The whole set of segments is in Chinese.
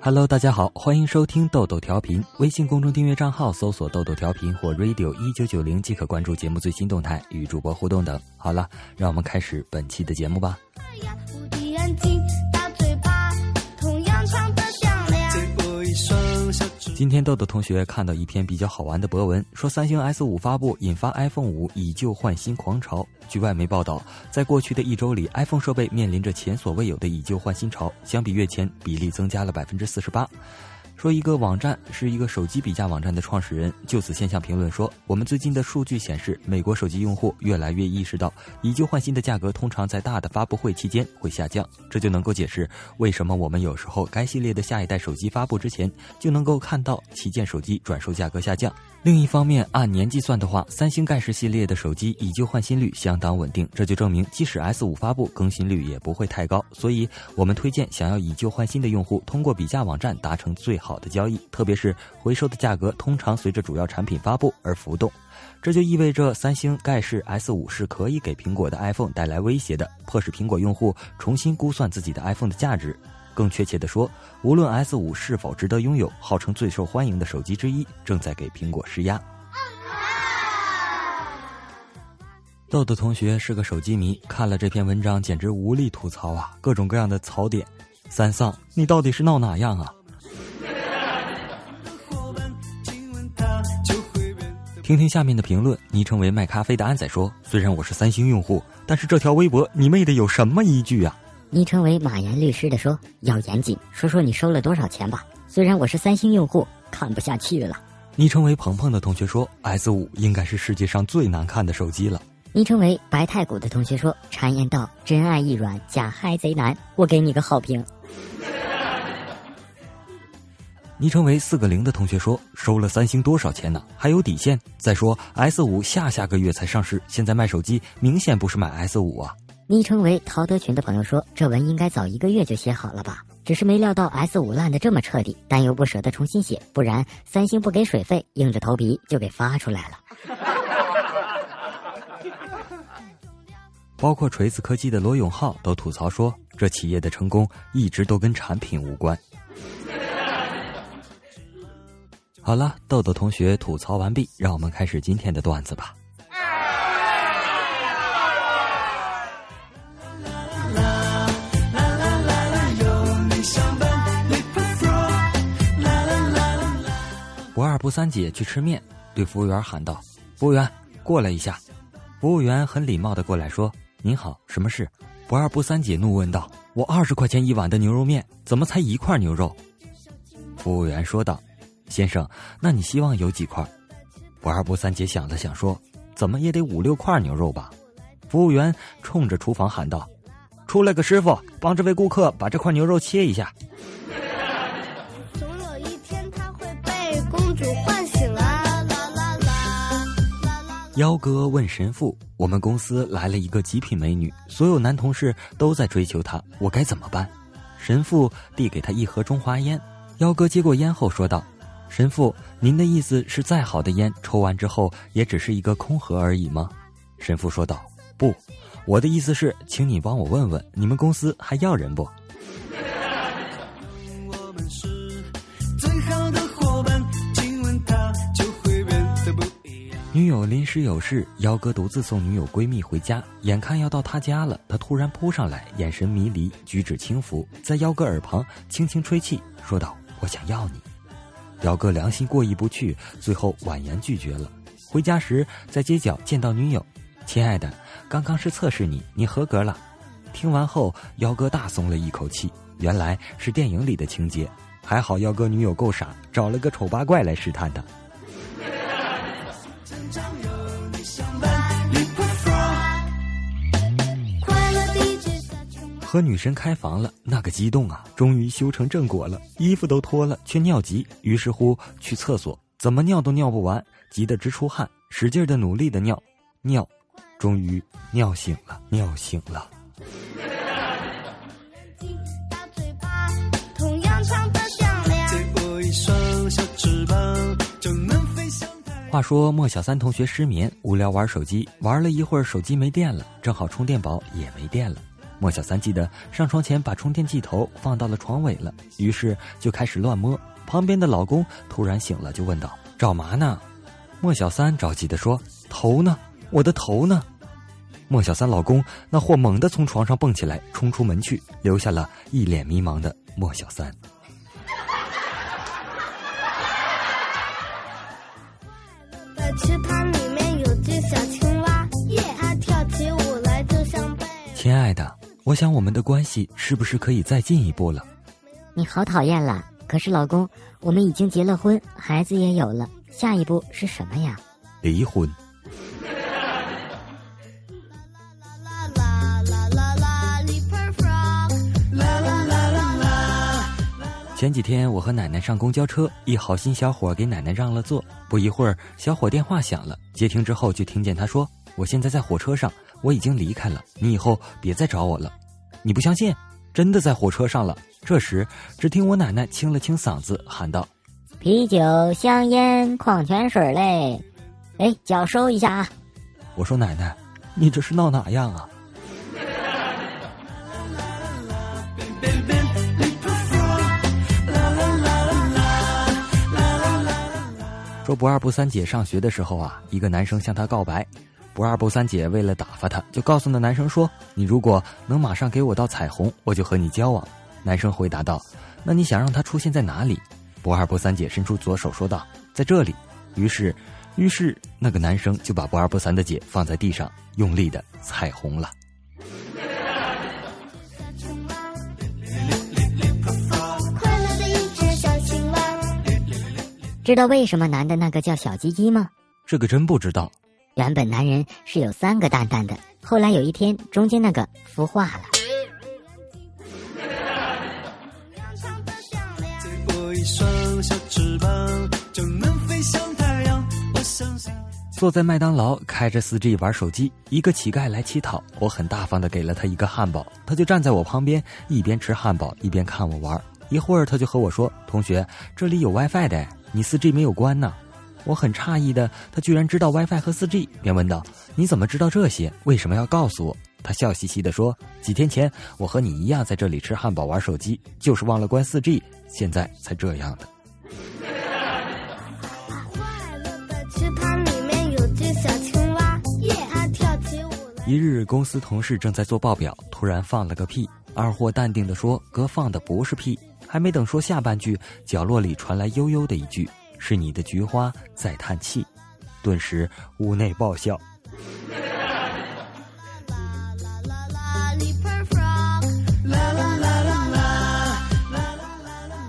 Hello，大家好，欢迎收听豆豆调频。微信公众订阅账号搜索“豆豆调频”或 “radio 一九九零”即可关注节目最新动态与主播互动等。好了，让我们开始本期的节目吧。今天豆豆同学看到一篇比较好玩的博文，说三星 S 五发布引发 iPhone 五以旧换新狂潮。据外媒报道，在过去的一周里，iPhone 设备面临着前所未有的以旧换新潮，相比月前比例增加了百分之四十八。说一个网站是一个手机比价网站的创始人就此现象评论说：“我们最近的数据显示，美国手机用户越来越意识到，以旧换新的价格通常在大的发布会期间会下降，这就能够解释为什么我们有时候该系列的下一代手机发布之前就能够看到旗舰手机转售价格下降。”另一方面，按年计算的话，三星盖世系列的手机以旧换新率相当稳定，这就证明即使 S 五发布，更新率也不会太高。所以，我们推荐想要以旧换新的用户通过比价网站达成最好好的交易，特别是回收的价格通常随着主要产品发布而浮动。这就意味着三星盖世 S 五是可以给苹果的 iPhone 带来威胁的，迫使苹果用户重新估算自己的 iPhone 的价值。更确切地说，无论 S 五是否值得拥有，号称最受欢迎的手机之一，正在给苹果施压。豆豆同学是个手机迷，看了这篇文章简直无力吐槽啊！各种各样的槽点，三丧，你到底是闹哪样啊？听听下面的评论，昵称为卖咖啡的安仔说：“虽然我是三星用户，但是这条微博你妹的有什么依据啊？”昵称为马岩律师的说：“要严谨，说说你收了多少钱吧。虽然我是三星用户，看不下去了。”昵称为鹏鹏的同学说：“S 五应该是世界上最难看的手机了。”昵称为白太古的同学说：“谗言道，真爱一软，假嗨贼难。”我给你个好评。昵称为四个零的同学说：“收了三星多少钱呢？还有底线？再说 S 五下下个月才上市，现在卖手机明显不是买 S 五啊。”昵称为陶德群的朋友说：“这文应该早一个月就写好了吧？只是没料到 S 五烂的这么彻底，但又不舍得重新写，不然三星不给水费，硬着头皮就给发出来了。”包括锤子科技的罗永浩都吐槽说：“这企业的成功一直都跟产品无关。”好了，豆豆同学吐槽完毕，让我们开始今天的段子吧。不二不三姐去吃面，对服务员喊道：“服务员，过来一下。”服务员很礼貌的过来说：“您好，什么事？”不二不三姐怒问道：“我二十块钱一碗的牛肉面，怎么才一块牛肉？”服务员说道：“先生，那你希望有几块？”不二不三姐想了想说：“怎么也得五六块牛肉吧？”服务员冲着厨房喊道：“出来个师傅，帮这位顾客把这块牛肉切一下。”幺哥问神父：“我们公司来了一个极品美女，所有男同事都在追求她，我该怎么办？”神父递给他一盒中华烟，幺哥接过烟后说道：“神父，您的意思是再好的烟抽完之后也只是一个空盒而已吗？”神父说道：“不，我的意思是，请你帮我问问，你们公司还要人不？”女友临时有事，幺哥独自送女友闺蜜回家。眼看要到她家了，他突然扑上来，眼神迷离，举止轻浮，在幺哥耳旁轻轻吹气，说道：“我想要你。”幺哥良心过意不去，最后婉言拒绝了。回家时，在街角见到女友：“亲爱的，刚刚是测试你，你合格了。”听完后，幺哥大松了一口气，原来是电影里的情节。还好幺哥女友够傻，找了个丑八怪来试探他。和女神开房了，那个激动啊！终于修成正果了，衣服都脱了，却尿急。于是乎去厕所，怎么尿都尿不完，急得直出汗，使劲的努力的尿，尿，终于尿醒了，尿醒了。话说莫小三同学失眠，无聊玩手机，玩了一会儿，手机没电了，正好充电宝也没电了。莫小三记得上床前把充电器头放到了床尾了，于是就开始乱摸。旁边的老公突然醒了，就问道：“找嘛呢？”莫小三着急地说：“头呢？我的头呢？”莫小三老公那货猛地从床上蹦起来，冲出门去，留下了一脸迷茫的莫小三。我想我们的关系是不是可以再进一步了？你好讨厌了。可是老公，我们已经结了婚，孩子也有了，下一步是什么呀？离婚。前几天我和奶奶上公交车，一好心小伙给奶奶让了座。不一会儿，小伙电话响了，接听之后就听见他说：“我现在在火车上，我已经离开了，你以后别再找我了。”你不相信？真的在火车上了。这时，只听我奶奶清了清嗓子，喊道：“啤酒、香烟、矿泉水嘞，哎，脚收一下啊！”我说：“奶奶，你这是闹哪样啊？” 说不二不三姐上学的时候啊，一个男生向她告白。不二不三姐为了打发他，就告诉那男生说：“你如果能马上给我道彩虹，我就和你交往。”男生回答道：“那你想让他出现在哪里？”不二不三姐伸出左手说道：“在这里。”于是，于是那个男生就把不二不三的姐放在地上，用力的彩虹了。知道为什么男的那个叫小鸡鸡吗？这个真不知道。原本男人是有三个蛋蛋的，后来有一天中间那个孵化了。坐在麦当劳开着四 G 玩手机，一个乞丐来乞讨，我很大方的给了他一个汉堡，他就站在我旁边，一边吃汉堡一边看我玩。一会儿他就和我说：“同学，这里有 WiFi 的，你四 G 没有关呢。”我很诧异的，他居然知道 WiFi 和 4G，便问道：“你怎么知道这些？为什么要告诉我？”他笑嘻嘻的说：“几天前我和你一样在这里吃汉堡玩手机，就是忘了关 4G，现在才这样的。”一日，公司同事正在做报表，突然放了个屁。二货淡定的说：“哥放的不是屁。”还没等说下半句，角落里传来悠悠的一句。是你的菊花在叹气，顿时屋内爆笑。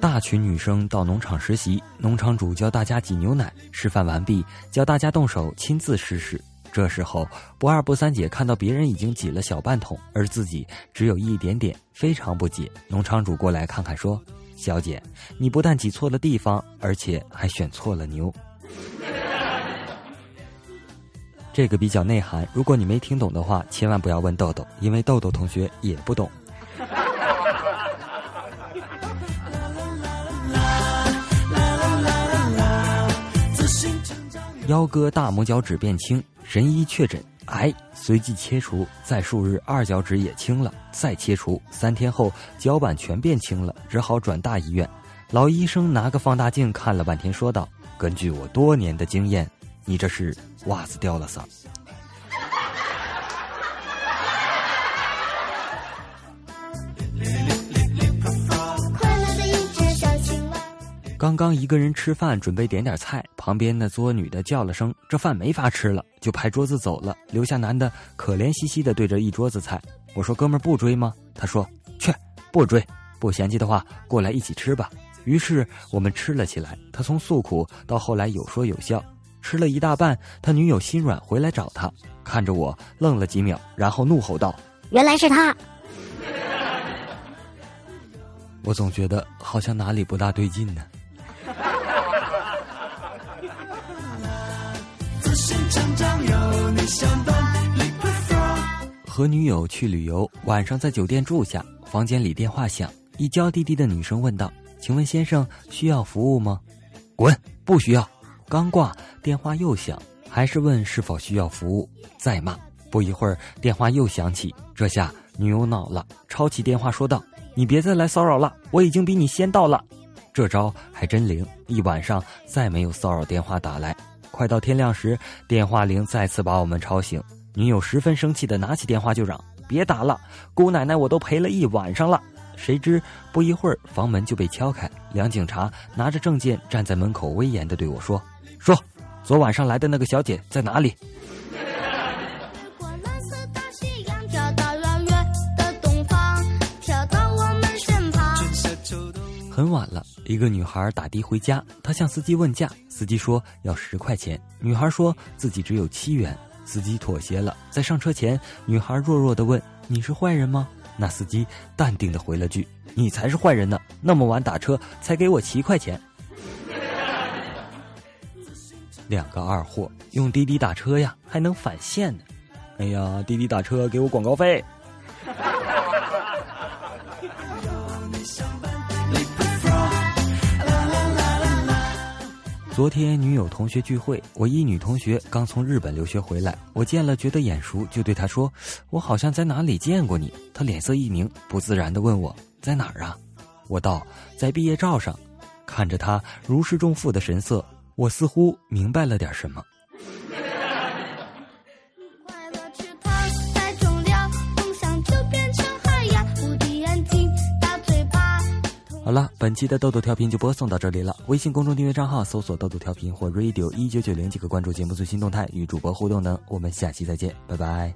大群女生到农场实习，农场主教大家挤牛奶，示范完毕，教大家动手亲自试试。这时候，不二不三姐看到别人已经挤了小半桶，而自己只有一点点，非常不解。农场主过来看看，说。小姐，你不但挤错了地方，而且还选错了牛。这个比较内涵，如果你没听懂的话，千万不要问豆豆，因为豆豆同学也不懂。幺哥大拇脚趾变青，神医确诊。癌随即切除，在数日二脚趾也青了，再切除，三天后脚板全变青了，只好转大医院。老医生拿个放大镜看了半天，说道：“根据我多年的经验，你这是袜子掉了色。”刚刚一个人吃饭，准备点点菜，旁边那作女的叫了声：“这饭没法吃了！”就拍桌子走了，留下男的可怜兮兮的对着一桌子菜。我说：“哥们儿不追吗？”他说：“去，不追，不嫌弃的话，过来一起吃吧。”于是我们吃了起来。他从诉苦到后来有说有笑，吃了一大半，他女友心软回来找他，看着我愣了几秒，然后怒吼道：“原来是他！”我总觉得好像哪里不大对劲呢。常常有你相伴和女友去旅游，晚上在酒店住下，房间里电话响，一娇滴滴的女生问道：“请问先生需要服务吗？”“滚，不需要。”刚挂，电话又响，还是问是否需要服务。再骂，不一会儿电话又响起，这下女友恼了，抄起电话说道：“你别再来骚扰了，我已经比你先到了。”这招还真灵，一晚上再没有骚扰电话打来。快到天亮时，电话铃再次把我们吵醒。女友十分生气的拿起电话就嚷：“别打了，姑奶奶我都陪了一晚上了。”谁知不一会儿，房门就被敲开，两警察拿着证件站在门口，威严的对我说：“说，昨晚上来的那个小姐在哪里？” 很晚了，一个女孩打的回家，她向司机问价，司机说要十块钱，女孩说自己只有七元，司机妥协了。在上车前，女孩弱弱的问：“你是坏人吗？”那司机淡定的回了句：“你才是坏人呢，那么晚打车才给我七块钱。”两个二货用滴滴打车呀，还能返现呢。哎呀，滴滴打车给我广告费。昨天女友同学聚会，我一女同学刚从日本留学回来，我见了觉得眼熟，就对她说：“我好像在哪里见过你。”她脸色一凝，不自然地问我在哪儿啊？我道在毕业照上。看着她如释重负的神色，我似乎明白了点什么。好了，本期的豆豆调频就播送到这里了。微信公众订阅账号搜索“豆豆调频”或 “radio 一九九零”即可关注节目最新动态，与主播互动呢。我们下期再见，拜拜。